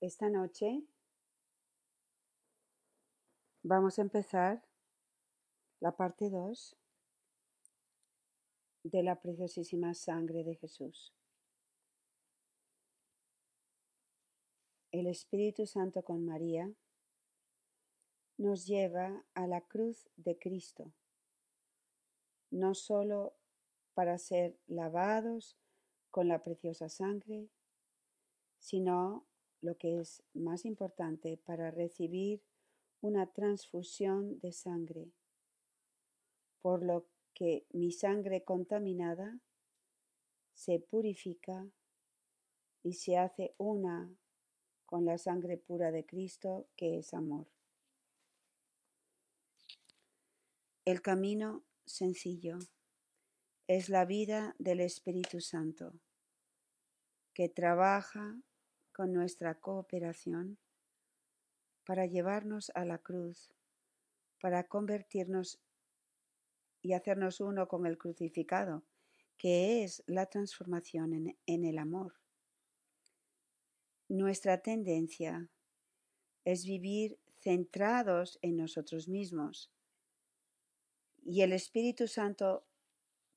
Esta noche vamos a empezar la parte 2 de la preciosísima sangre de Jesús. El Espíritu Santo con María nos lleva a la cruz de Cristo, no solo para ser lavados con la preciosa sangre, sino lo que es más importante para recibir una transfusión de sangre, por lo que mi sangre contaminada se purifica y se hace una con la sangre pura de Cristo, que es amor. El camino sencillo es la vida del Espíritu Santo, que trabaja con nuestra cooperación para llevarnos a la cruz, para convertirnos y hacernos uno con el crucificado, que es la transformación en, el amor. Nuestra tendencia es vivir centrados en nosotros mismos y el Espíritu Santo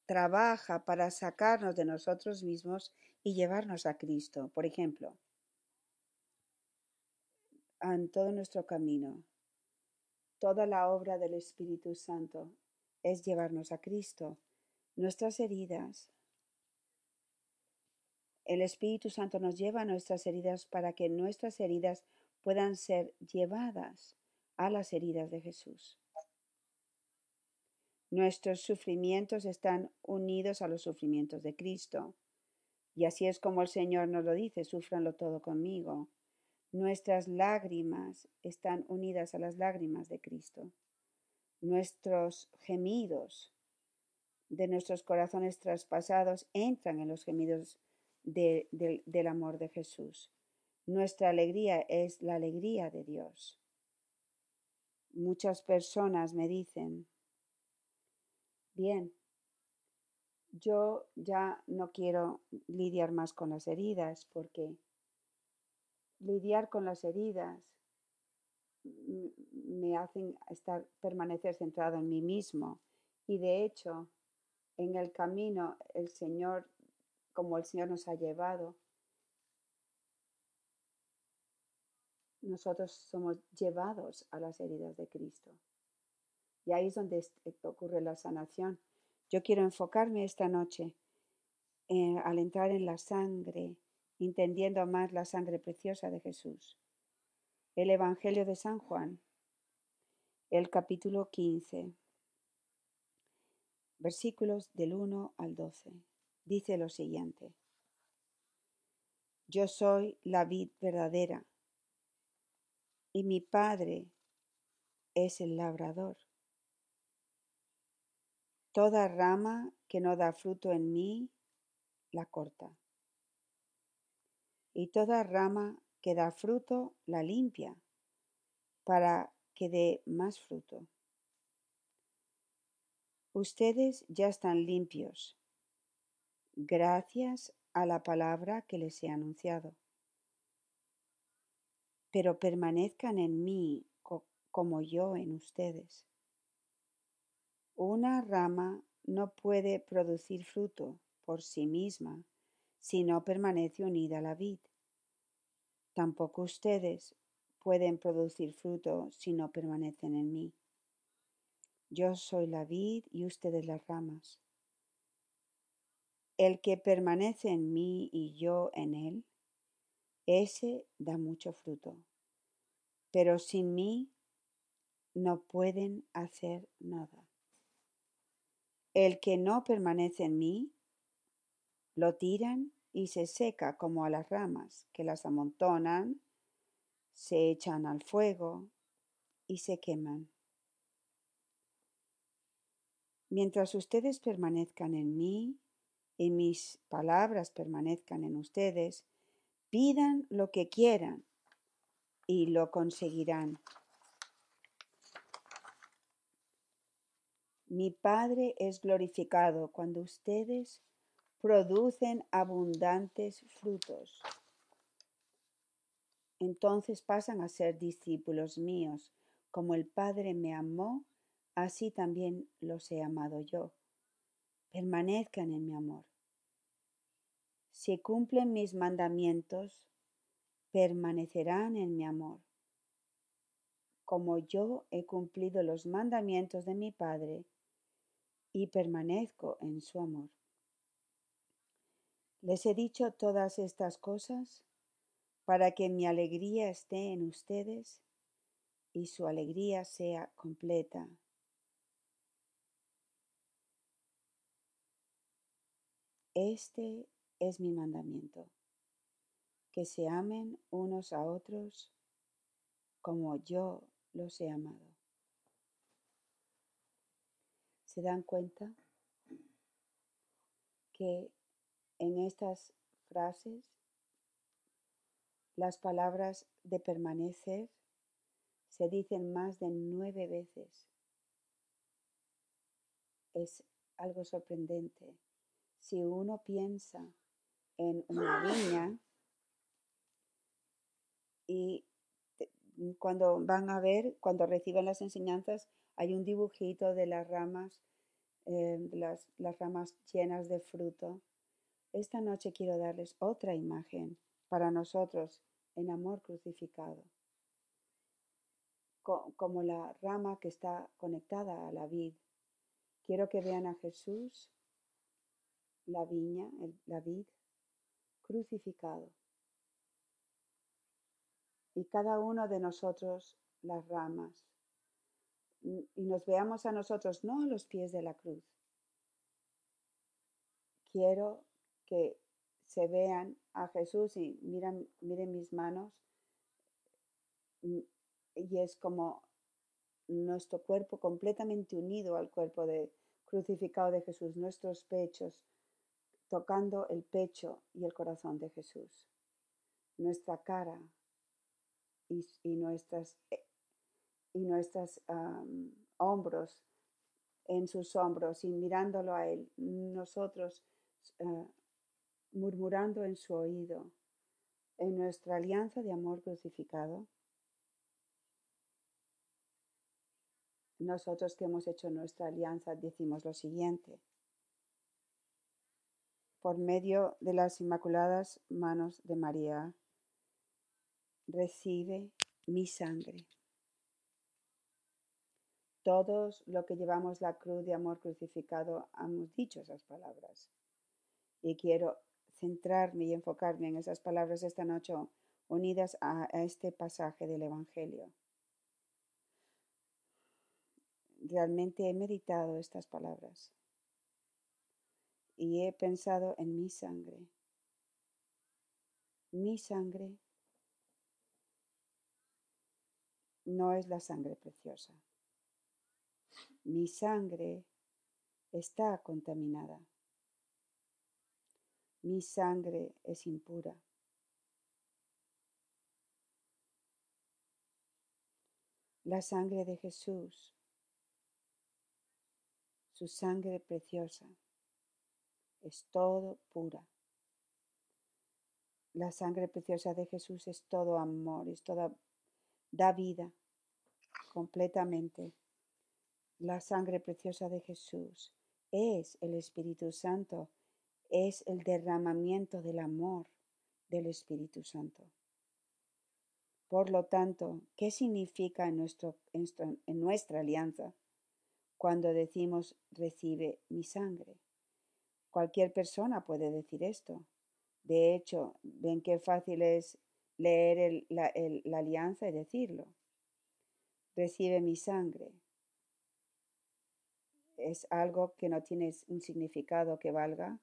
trabaja para sacarnos de nosotros mismos y llevarnos a Cristo. Por ejemplo, todo nuestro camino, toda la obra del Espíritu Santo es llevarnos a Cristo. Nuestras heridas. El Espíritu Santo nos lleva a nuestras heridas para que nuestras heridas puedan ser llevadas a las heridas de Jesús. Nuestros sufrimientos están unidos a los sufrimientos de Cristo. Y así es como el Señor nos lo dice, sufranlo todo conmigo. Nuestras lágrimas están unidas a las lágrimas de Cristo nuestros gemidos de nuestros corazones traspasados entran en los gemidos del amor de Jesús. Nuestra alegría es la alegría de Dios. Muchas personas me dicen, bien, yo ya no quiero lidiar más con las heridas porque lidiar con las heridas me hacen estar, permanecer centrado en mí mismo. Y de hecho, en el camino, el Señor, como el Señor nos ha llevado, nosotros somos llevados a las heridas de Cristo. Y ahí es donde eh, ocurre la sanación. Yo quiero enfocarme esta noche eh, al entrar en la sangre, entendiendo más la sangre preciosa de Jesús. El Evangelio de San Juan, el capítulo 15, versículos del 1 al 12. Dice lo siguiente. Yo soy la vid verdadera y mi Padre es el labrador. Toda rama que no da fruto en mí, la corta. Y toda rama que da fruto, la limpia, para que dé más fruto. Ustedes ya están limpios, gracias a la palabra que les he anunciado. Pero permanezcan en mí como yo en ustedes. Una rama no puede producir fruto por sí misma si no permanece unida a la vid. Tampoco ustedes pueden producir fruto si no permanecen en mí. Yo soy la vid y ustedes las ramas. El que permanece en mí y yo en él, ese da mucho fruto. Pero sin mí no pueden hacer nada. El que no permanece en mí, lo tiran y se seca como a las ramas, que las amontonan, se echan al fuego y se queman. Mientras ustedes permanezcan en mí y mis palabras permanezcan en ustedes, pidan lo que quieran y lo conseguirán. Mi Padre es glorificado cuando ustedes producen abundantes frutos. entonces pasan a ser discípulos míos. Como el Padre me amó, así también los he amado yo. Permanezcan en mi amor. Si cumplen mis mandamientos, permanecerán en mi amor, como yo he cumplido los mandamientos de mi Padre y permanezco en su amor. Les he dicho todas estas cosas para que mi alegría esté en ustedes y su alegría sea completa. Este es mi mandamiento, que se amen unos a otros como yo los he amado. ¿Se dan cuenta que en estas frases las palabras de permanecer se dicen más de nueve veces. Es algo sorprendente. Si uno piensa en una viña y cuando van a ver, cuando reciben las enseñanzas, hay un dibujito de las ramas, eh, las, las ramas llenas de fruto. Esta noche quiero darles otra imagen para nosotros en amor crucificado, como la rama que está conectada a la vid. Quiero que vean a Jesús, la viña, la vid, crucificado. Y cada uno de nosotros las ramas. Y nos veamos a nosotros, no a los pies de la cruz. Quiero que se vean a Jesús y miren mis manos. Mm, y es como nuestro cuerpo completamente unido al cuerpo de, crucificado de Jesús, nuestros pechos, tocando el pecho y el corazón de Jesús, nuestra cara y, nuestras, eh, y nuestros hombros en sus hombros y mirándolo a Él, nosotros ah, murmurando en su oído, en nuestra alianza de amor crucificado, nosotros que hemos hecho nuestra alianza decimos lo siguiente. Por medio de las inmaculadas manos de María, recibe mi sangre. Todos lo que llevamos la cruz de amor crucificado hemos dicho esas palabras. Y quiero centrarme y enfocarme en esas palabras esta noche unidas a, este pasaje del Evangelio. Realmente he meditado estas palabras y he pensado en mi sangre. Mi sangre no es la sangre preciosa. Mi sangre está contaminada. Mi sangre es impura. La sangre de Jesús, su sangre preciosa, es todo pura. La sangre preciosa de Jesús es todo amor, es toda, da vida completamente. La sangre preciosa de Jesús es el Espíritu Santo es el derramamiento del amor del Espíritu Santo. Por lo tanto, ¿qué significa en, nuestra alianza cuando decimos recibe mi sangre? Cualquier persona puede decir esto. De hecho, ven qué fácil es leer la, la alianza y decirlo. Recibe mi sangre. Es algo que no tiene un significado que valga,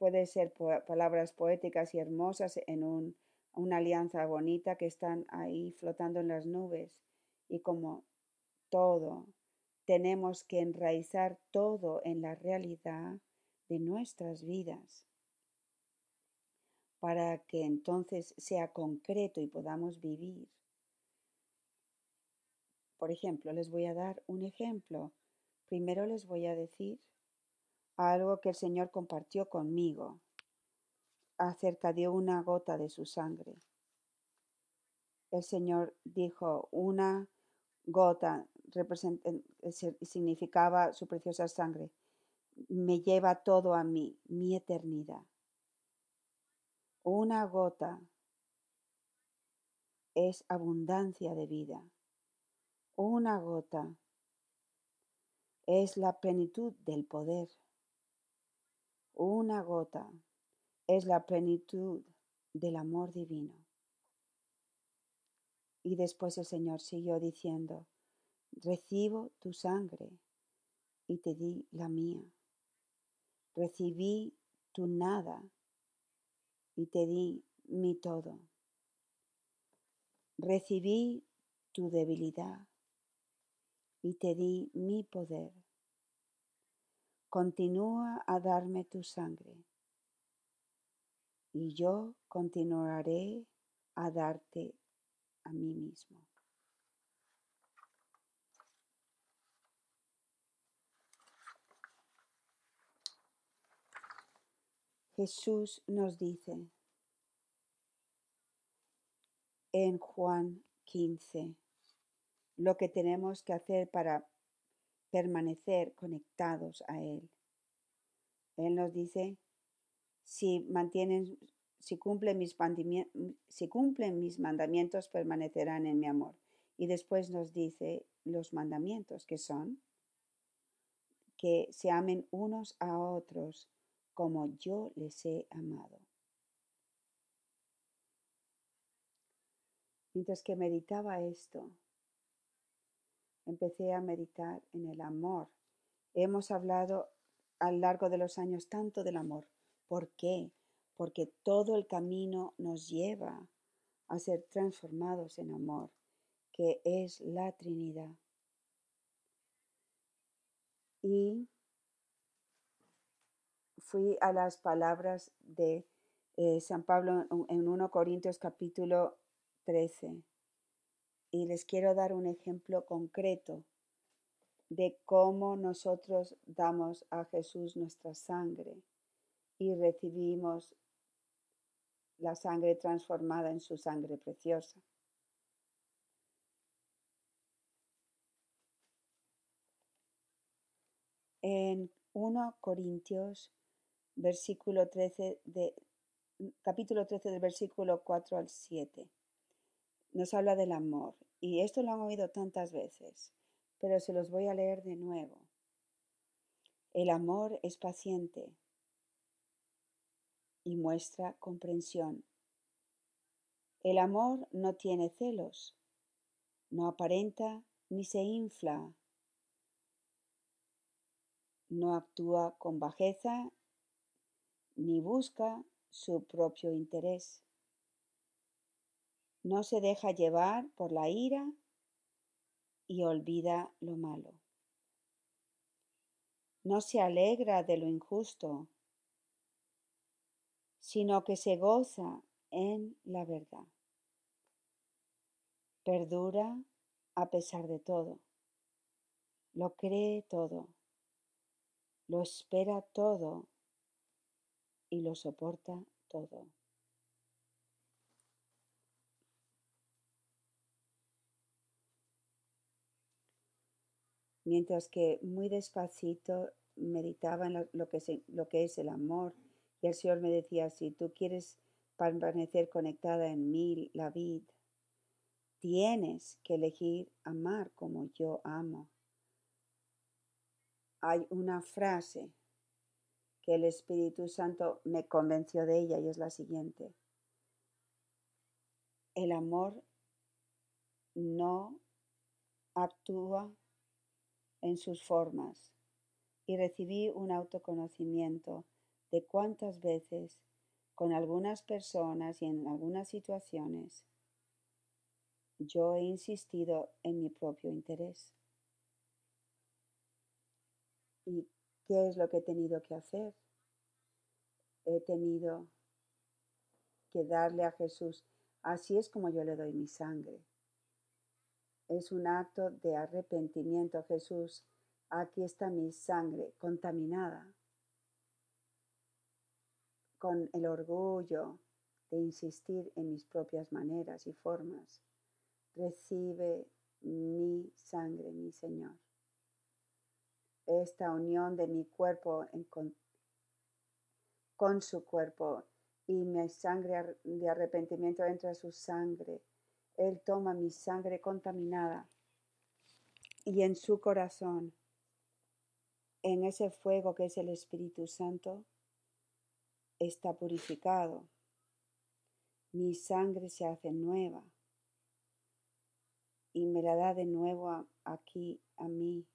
puede ser palabras poéticas y hermosas en una alianza bonita que están ahí flotando en las nubes. Y como todo, tenemos que enraizar todo en la realidad de nuestras vidas para que entonces sea concreto y podamos vivir. Por ejemplo, les voy a dar un ejemplo. Primero les voy a decir algo que el Señor compartió conmigo acerca de una gota de su sangre. el Señor dijo, una gota significaba su preciosa sangre, me lleva todo a mí, mi eternidad. Una gota es abundancia de vida. Una gota es la plenitud del poder. Una gota es la plenitud del amor divino. Y después el Señor siguió diciendo, recibo tu sangre y te di la mía. Recibí tu nada y te di mi todo. Recibí tu debilidad y te di mi poder. Continúa a darme tu sangre y yo continuaré a darte a mí mismo. Jesús nos dice en Juan 15 lo que tenemos que hacer para permanecer conectados a Él. Él nos dice, si mantienen, si cumplen mis, si cumplen mis mandamientos, permanecerán en mi amor. Y después nos dice los mandamientos que son que se amen unos a otros como yo les he amado. Mientras que meditaba esto, empecé a meditar en el amor. Hemos hablado a lo largo de los años tanto del amor. ¿Por qué? Porque todo el camino nos lleva a ser transformados en amor, que es la Trinidad. Y fui a las palabras de eh, San Pablo en 1 Corintios capítulo 13 y les quiero dar un ejemplo concreto de cómo nosotros damos a Jesús nuestra sangre y recibimos la sangre transformada en su sangre preciosa. En 1 Corintios versículo 13 de, capítulo 13 del versículo 4 al 7. Nos habla del amor. Y esto lo han oído tantas veces, pero se los voy a leer de nuevo. El amor es paciente y muestra comprensión. El amor no tiene celos, no aparenta ni se infla, no actúa con bajeza ni busca su propio interés. No se deja llevar por la ira y olvida lo malo. No se alegra de lo injusto, sino que se goza en la verdad. Perdura a pesar de todo. Lo cree todo. Lo espera todo y lo soporta todo. Mientras que muy despacito meditaba en lo, que, es el amor y el Señor me decía, si tú quieres permanecer conectada en mí, la vida, tienes que elegir amar como yo amo. Hay una frase que el Espíritu Santo me convenció de ella y es la siguiente. El amor no actúa en sus formas y recibí un autoconocimiento de cuántas veces con algunas personas y en algunas situaciones yo he insistido en mi propio interés. ¿Y qué es lo que he tenido que hacer? He tenido que darle a Jesús. Así es como yo le doy mi sangre. Es un acto de arrepentimiento, Jesús. Aquí está mi sangre contaminada con el orgullo de insistir en mis propias maneras y formas. Recibe mi sangre, mi Señor. Esta unión de mi cuerpo con, su cuerpo y mi sangre de arrepentimiento entra su sangre. Él toma mi sangre contaminada y en su corazón, en ese fuego que es el Espíritu Santo, está purificado. Mi sangre se hace nueva y me la da de nuevo aquí a mí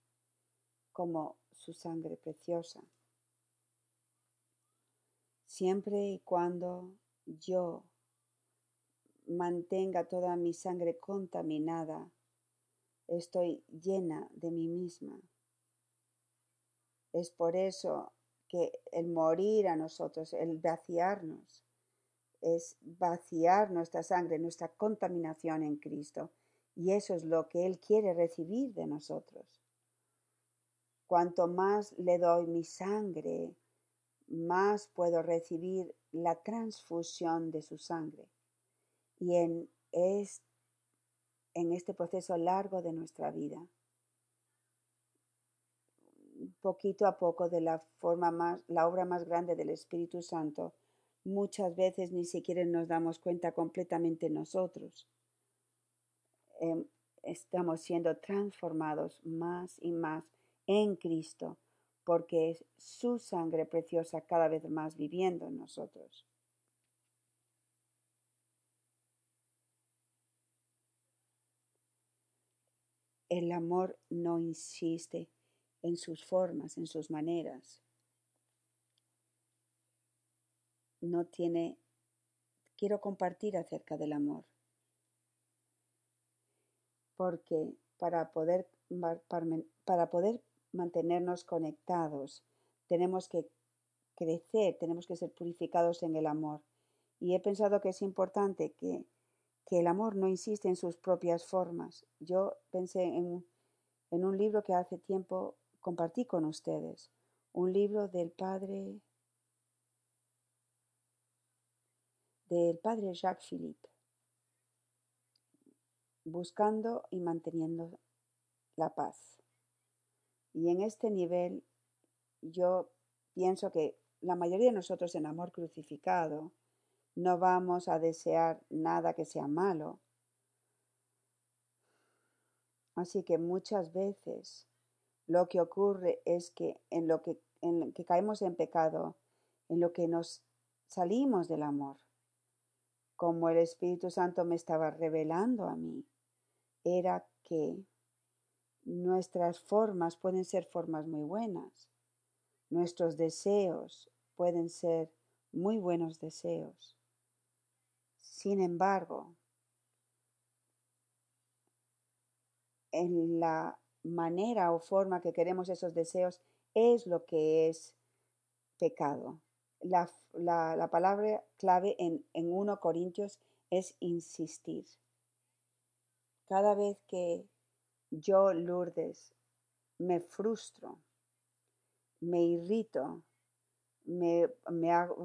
como su sangre preciosa. Siempre y cuando yo mantenga toda mi sangre contaminada, estoy llena de mí misma. Es por eso que el morir a nosotros, el vaciarnos, es vaciar nuestra sangre, nuestra contaminación en Cristo. Y eso es lo que Él quiere recibir de nosotros. Cuanto más le doy mi sangre, más puedo recibir la transfusión de su sangre. Y en, es, en este proceso largo de nuestra vida, poquito a poco de la forma más, la obra más grande del Espíritu Santo, muchas veces ni siquiera nos damos cuenta completamente nosotros. Em, estamos siendo transformados más y más en Cristo, porque es su sangre preciosa cada vez más viviendo en nosotros. El amor no insiste en sus formas, en sus maneras. No tiene, quiero compartir acerca del amor, porque para poder, para poder mantenernos conectados, tenemos que crecer, tenemos que ser purificados en el amor. Y he pensado que es importante que, que el amor no insiste en sus propias formas. Yo pensé en, un libro que hace tiempo compartí con ustedes un libro del padre del padre Jacques Philippe, buscando y manteniendo la paz. Y en este nivel yo pienso que la mayoría de nosotros en amor crucificado no vamos a desear nada que sea malo. Así que muchas veces lo que ocurre es que en lo que, en que caemos en pecado, en lo que nos salimos del amor, como el Espíritu Santo me estaba revelando a mí, era que nuestras formas pueden ser formas muy buenas, nuestros deseos pueden ser muy buenos deseos. Sin embargo, en la manera o forma que queremos esos deseos es lo que es pecado. La, palabra clave en, en 1 Corintios es insistir. Cada vez que yo, Lourdes, me frustro, me irrito, me, me hago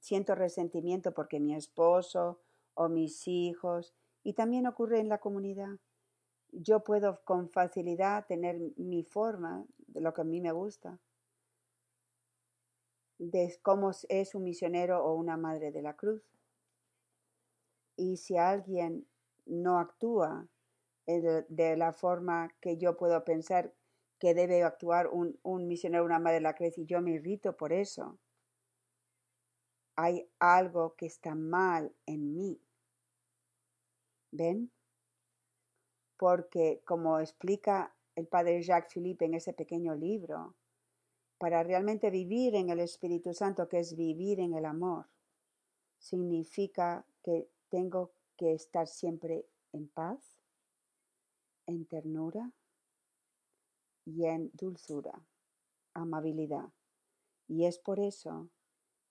siento resentimiento porque mi esposo o mis hijos, y también ocurre en la comunidad, yo puedo con facilidad tener mi forma de lo que a mí me gusta, de cómo es un misionero o una madre de la cruz. Y si alguien no actúa de la forma que yo puedo pensar que debe actuar un, un misionero o una madre de la cruz y yo me irrito por eso, hay algo que está mal en mí. ¿Ven? porque como explica el padre Jacques Philippe en ese pequeño libro, para realmente vivir en el Espíritu Santo, que es vivir en el amor, significa que tengo que estar siempre en paz, en ternura y en dulzura, amabilidad. Y es por eso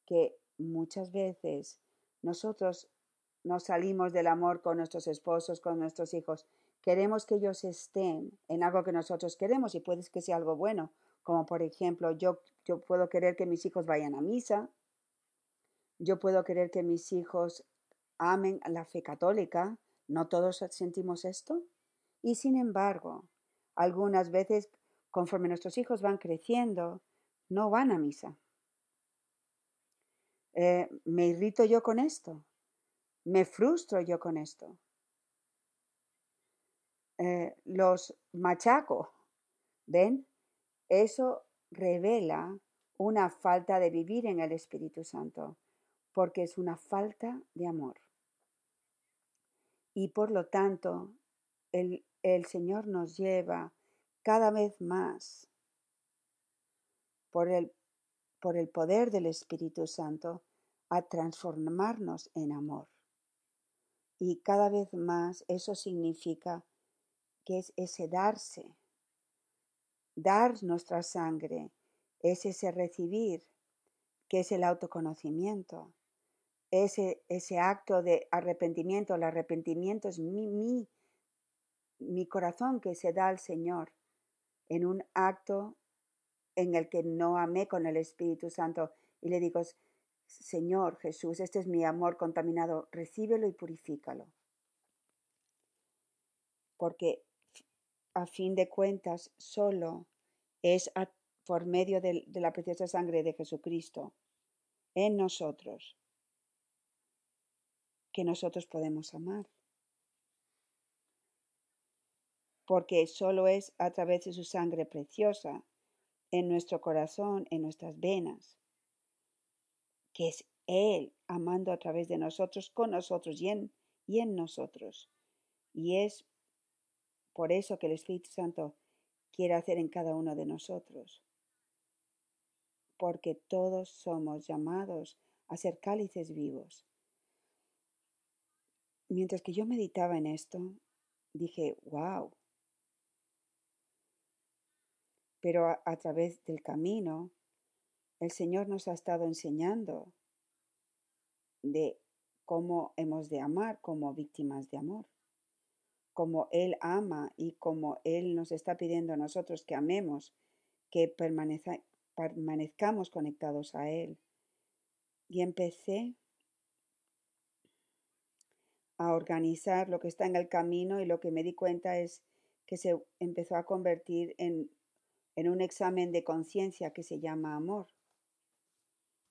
que muchas veces nosotros nos salimos del amor con nuestros esposos, con nuestros hijos, Queremos que ellos estén en algo que nosotros queremos y puede que sea algo bueno, como por ejemplo, yo, yo puedo querer que mis hijos vayan a misa, yo puedo querer que mis hijos amen la fe católica, ¿No todos sentimos esto? Y sin embargo, algunas veces, conforme nuestros hijos van creciendo, no van a misa. Eh, me irrito yo con esto, me frustro yo con esto, eh, los machaco, ¿ven? Eso revela una falta de vivir en el Espíritu Santo, porque es una falta de amor. Y por lo tanto, el, el Señor nos lleva cada vez más por el, por el poder del Espíritu Santo a transformarnos en amor. Y cada vez más eso significa que es ese darse, dar nuestra sangre, es ese recibir, que es el autoconocimiento, ese, ese acto de arrepentimiento. El arrepentimiento es mi, mi, mi corazón que se da al Señor en un acto en el que no amé con el Espíritu Santo y le digo, Señor Jesús, este es mi amor contaminado, recíbelo y purifícalo. Porque a fin de cuentas solo es por medio de, de la preciosa sangre de Jesucristo en nosotros que nosotros podemos amar. Porque solo es a través de su sangre preciosa en nuestro corazón, en nuestras venas, que es Él amando a través de nosotros, con nosotros y en, nosotros. Y es por eso que el Espíritu Santo quiere hacer en cada uno de nosotros. Porque todos somos llamados a ser cálices vivos. Mientras que yo meditaba en esto, dije, wow. Pero a, a través del camino el Señor nos ha estado enseñando de cómo hemos de amar como víctimas de amor, como Él ama y como Él nos está pidiendo a nosotros que amemos, que permanezcamos conectados a Él. Y empecé a organizar lo que está en el camino y lo que me di cuenta es que se empezó a convertir en, en un examen de conciencia que se llama amor.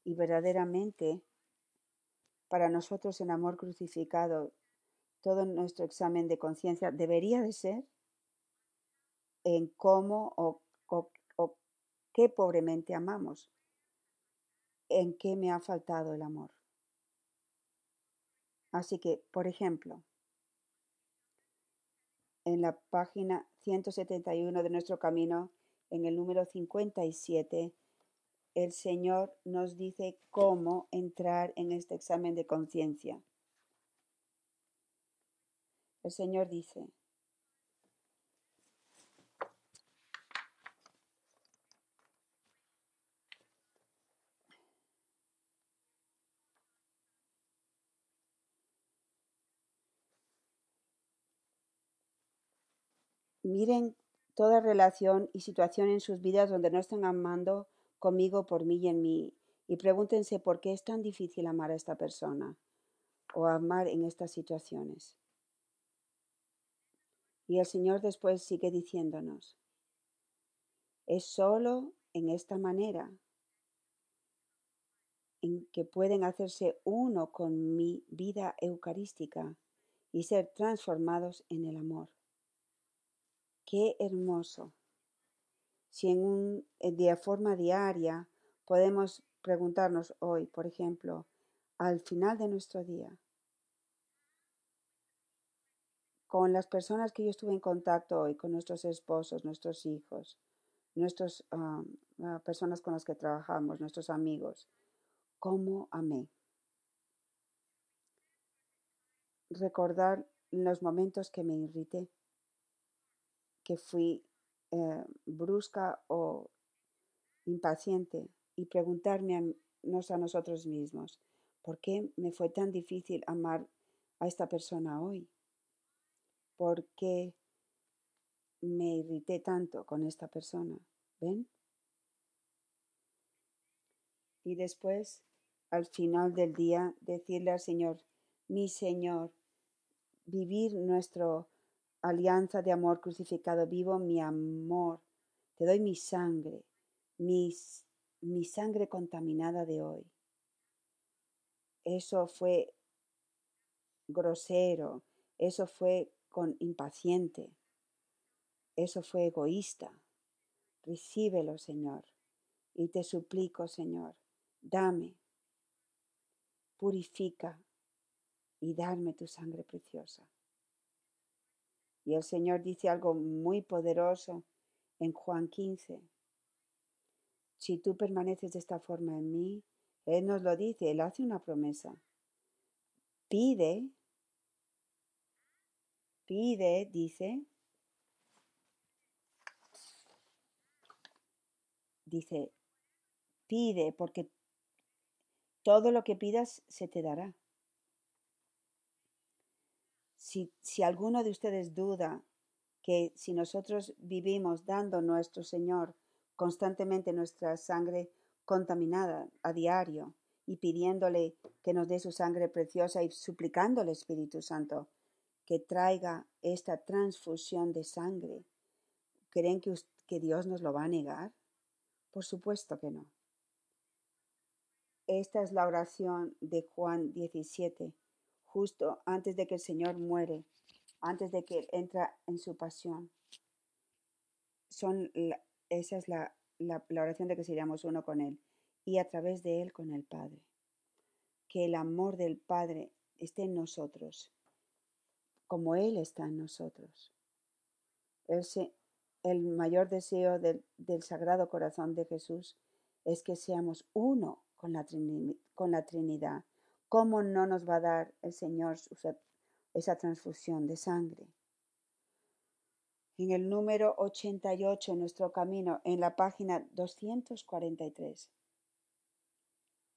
Y verdaderamente, para nosotros en amor crucificado, todo nuestro examen de conciencia debería de ser en cómo o, o, o, qué pobremente amamos, en qué me ha faltado el amor. Así que, por ejemplo, en la página 171 de nuestro camino, en el número 57, el Señor nos dice cómo entrar en este examen de conciencia. El Señor dice, miren toda relación y situación en sus vidas donde no estén amando conmigo, por mí y en mí. Y pregúntense por qué es tan difícil amar a esta persona o amar en estas situaciones. Y el Señor después sigue diciéndonos, es solo en esta manera en que pueden hacerse uno con mi vida eucarística y ser transformados en el amor. Qué hermoso si en un, eh, de forma diaria podemos preguntarnos hoy, por ejemplo, al final de nuestro día, con las personas que yo estuve en contacto hoy, con nuestros esposos, nuestros hijos, nuestras uh, uh, personas con las que trabajamos, nuestros amigos, cómo amé. Recordar los momentos que me irrité, que fui eh, brusca o impaciente y preguntarme a, nosotros mismos, ¿por qué me fue tan difícil amar a esta persona hoy? ¿Por qué me irrité tanto con esta persona? ¿Ven? Y después, al final del día, decirle al Señor, mi Señor, vivir nuestra alianza de amor crucificado. Vivo mi amor. Te doy mi sangre, mis, mi sangre contaminada de hoy. Eso fue grosero, eso fue con impaciente, eso fue egoísta. Recíbelo, Señor. Y te suplico, Señor, dame, purifica y darme tu sangre preciosa. Y el Señor dice algo muy poderoso en Juan 15. Si tú permaneces de esta forma en mí, Él nos lo dice, Él hace una promesa. Pide, pide, dice, dice, pide porque todo lo que pidas se te dará. Si, alguno de ustedes duda que si nosotros vivimos dando nuestro Señor constantemente nuestra sangre contaminada a diario y pidiéndole que nos dé su sangre preciosa y suplicándole Espíritu Santo que traiga esta transfusión de sangre, ¿creen que, que Dios nos lo va a negar? Por supuesto que no. Esta es la oración de Juan 17, justo antes de que el Señor muere, antes de que entra en su pasión. Son esa es la, la, oración de que seríamos uno con Él y a través de Él con el Padre. Que el amor del Padre esté en nosotros, como Él está en nosotros. El, el mayor deseo del, del Sagrado Corazón de Jesús es que seamos uno con la, con la Trinidad. ¿Cómo no nos va a dar el Señor esa transfusión de sangre? En el número 88 en nuestro camino, en la página 243,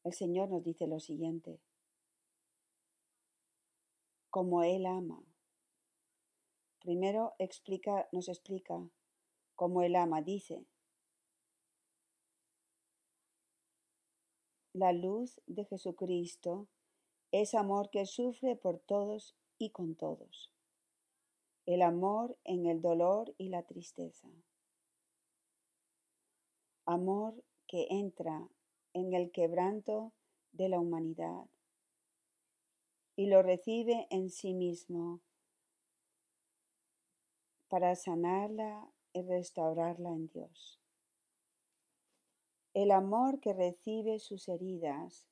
el Señor nos dice lo siguiente. Como Él ama. Primero explica, nos explica cómo Él ama. Dice, La luz de Jesucristo es amor que sufre por todos y con todos. El amor en el dolor y la tristeza. Amor que entra en el quebranto de la humanidad y lo recibe en sí mismo para sanarla y restaurarla en Dios el amor que recibe sus heridas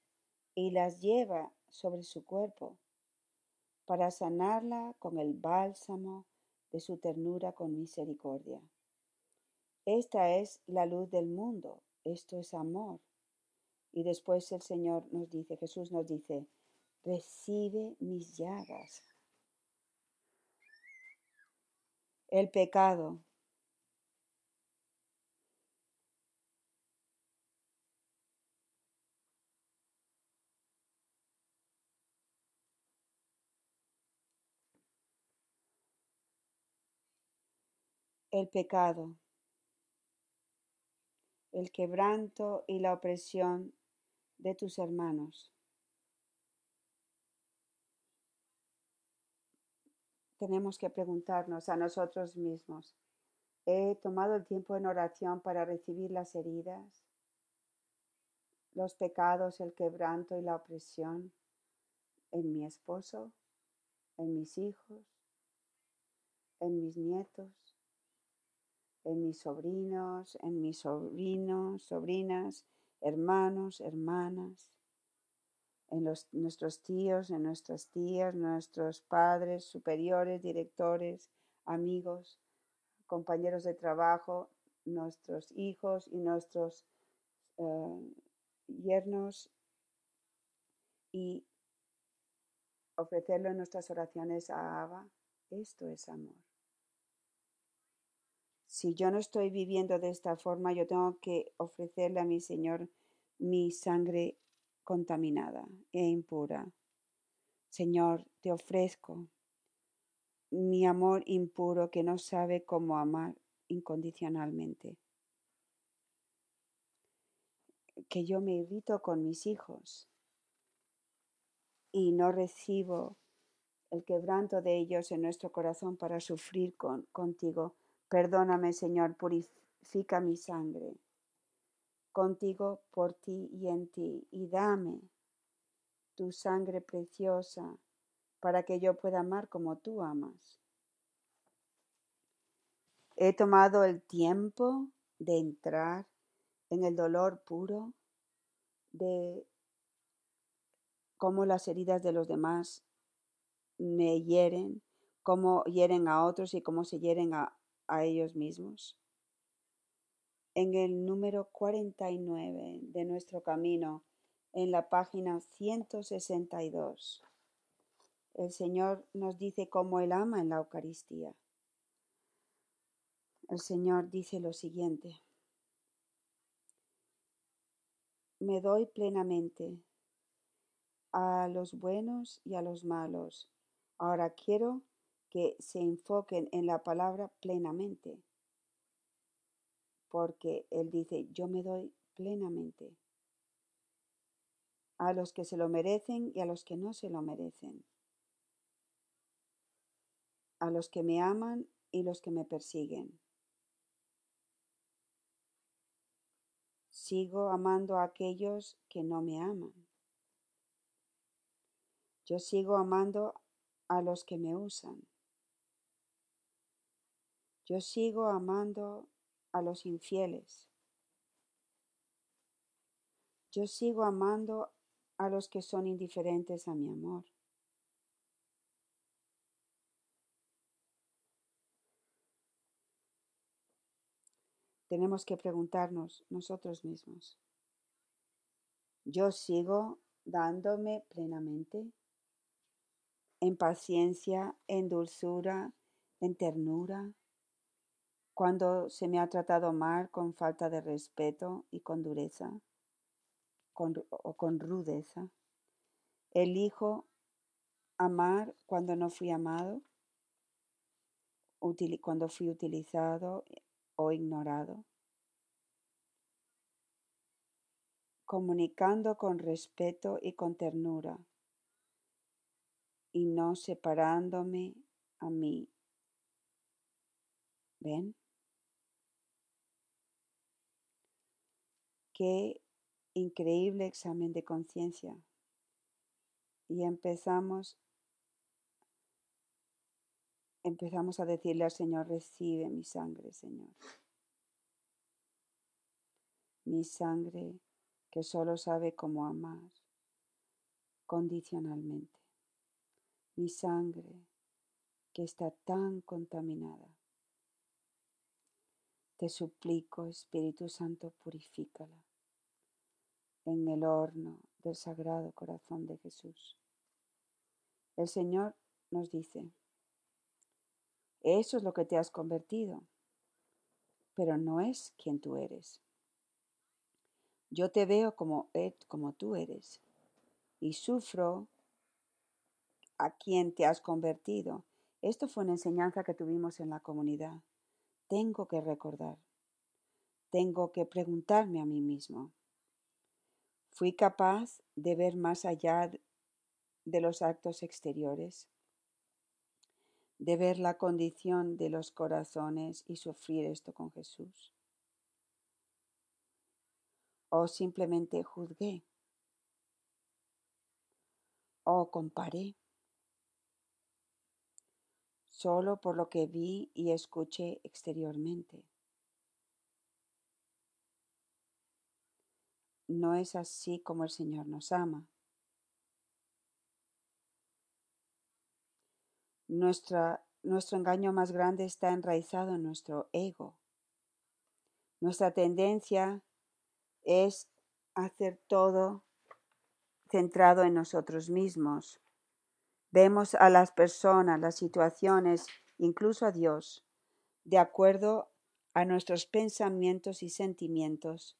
y las lleva sobre su cuerpo para sanarla con el bálsamo de su ternura con misericordia. Esta es la luz del mundo, esto es amor. Y después el Señor nos dice, Jesús nos dice, recibe mis llagas. El pecado, el pecado, el quebranto y la opresión de tus hermanos. Tenemos que preguntarnos a nosotros mismos, ¿he tomado el tiempo en oración para recibir las heridas, los pecados, el quebranto y la opresión en mi esposo, en mis hijos, en mis nietos? En mis sobrinos, en mis sobrinos, sobrinas, hermanos, hermanas, en los, nuestros tíos, en nuestras tías, nuestros padres, superiores, directores, amigos, compañeros de trabajo, nuestros hijos y nuestros eh, yernos y ofrecerlo en nuestras oraciones a Abba. Esto es amor si yo no estoy viviendo de esta forma, yo tengo que ofrecerle a mi Señor mi sangre contaminada e impura. Señor, te ofrezco mi amor impuro que no sabe cómo amar incondicionalmente. Que yo me irrito con mis hijos y no recibo el quebranto de ellos en nuestro corazón para sufrir con, contigo. Perdóname, Señor, purifica mi sangre contigo, por ti y en ti, y dame tu sangre preciosa para que yo pueda amar como tú amas. He tomado el tiempo de entrar en el dolor puro, de cómo las heridas de los demás me hieren, cómo hieren a otros y cómo se hieren a, a ellos mismos. En el número 49 de nuestro camino, en la página 162, el Señor nos dice cómo Él ama en la Eucaristía. El Señor dice lo siguiente. Me doy plenamente a los buenos y a los malos. Ahora quiero que se enfoquen en la palabra plenamente, porque Él dice, yo me doy plenamente a los que se lo merecen y a los que no se lo merecen, a los que me aman y los que me persiguen. Sigo amando a aquellos que no me aman. Yo sigo amando a los que me usan. Yo sigo amando a los infieles. Yo sigo amando a los que son indiferentes a mi amor. tenemos que preguntarnos nosotros mismos, ¿yo sigo dándome plenamente? En paciencia, en dulzura, en ternura, cuando se me ha tratado mal con falta de respeto y con dureza o con rudeza. Elijo amar cuando no fui amado, cuando fui utilizado o ignorado, comunicando con respeto y con ternura y no separándome a mí. ¿Ven? Qué increíble examen de conciencia. Y empezamos empezamos a decirle al Señor, recibe mi sangre, Señor. Mi sangre que solo sabe cómo amar condicionalmente. Mi sangre que está tan contaminada. Te suplico, Espíritu Santo, purifícala en el horno del Sagrado Corazón de Jesús. El Señor nos dice, eso es lo que te has convertido, pero no es quien tú eres. Yo te veo como, como tú eres y sufro a quien te has convertido. Esto fue una enseñanza que tuvimos en la comunidad. Tengo que recordar, tengo que preguntarme a mí mismo. ¿Fui capaz de ver más allá de los actos exteriores? de ver la condición de los corazones y sufrir esto con Jesús. O simplemente juzgué. O comparé. Solo por lo que vi y escuché exteriormente. No es así como el Señor nos ama. nuestro engaño más grande está enraizado en nuestro ego. Nuestra tendencia es hacer todo centrado en nosotros mismos. Vemos a las personas, las situaciones, incluso a Dios, de acuerdo a nuestros pensamientos y sentimientos,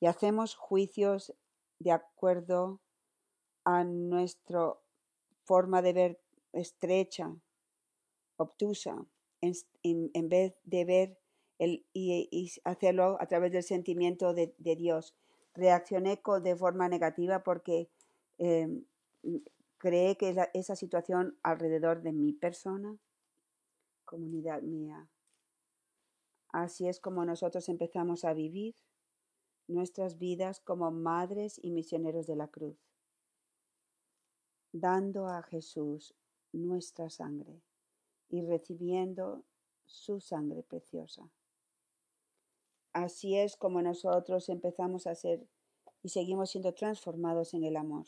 y hacemos juicios de acuerdo a nuestra forma de ver estrecha, obtusa, en, vez de ver el, y, hacerlo a través del sentimiento de, Dios. Reaccioné de forma negativa porque creé que esa situación alrededor de mi persona, comunidad mía. Así es como nosotros empezamos a vivir nuestras vidas como madres y misioneros de la cruz, dando a Jesús nuestra sangre y recibiendo su sangre preciosa. Así es como nosotros empezamos a ser y seguimos siendo transformados en el amor.